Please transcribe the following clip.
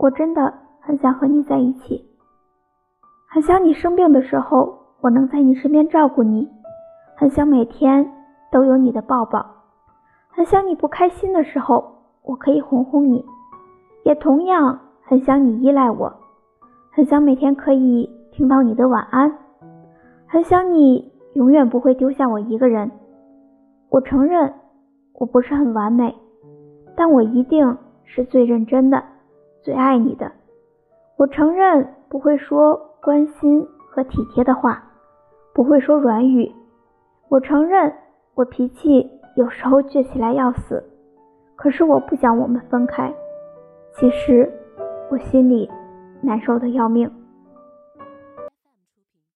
我真的很想和你在一起，很想你生病的时候我能在你身边照顾你，很想每天都有你的抱抱，很想你不开心的时候我可以哄哄你，也同样很想你依赖我，很想每天可以听到你的晚安，很想你永远不会丢下我一个人。我承认我不是很完美，但我一定是最认真的。最爱你的，我承认不会说关心和体贴的话，不会说软语。我承认我脾气有时候倔起来要死，可是我不想我们分开。其实我心里难受的要命。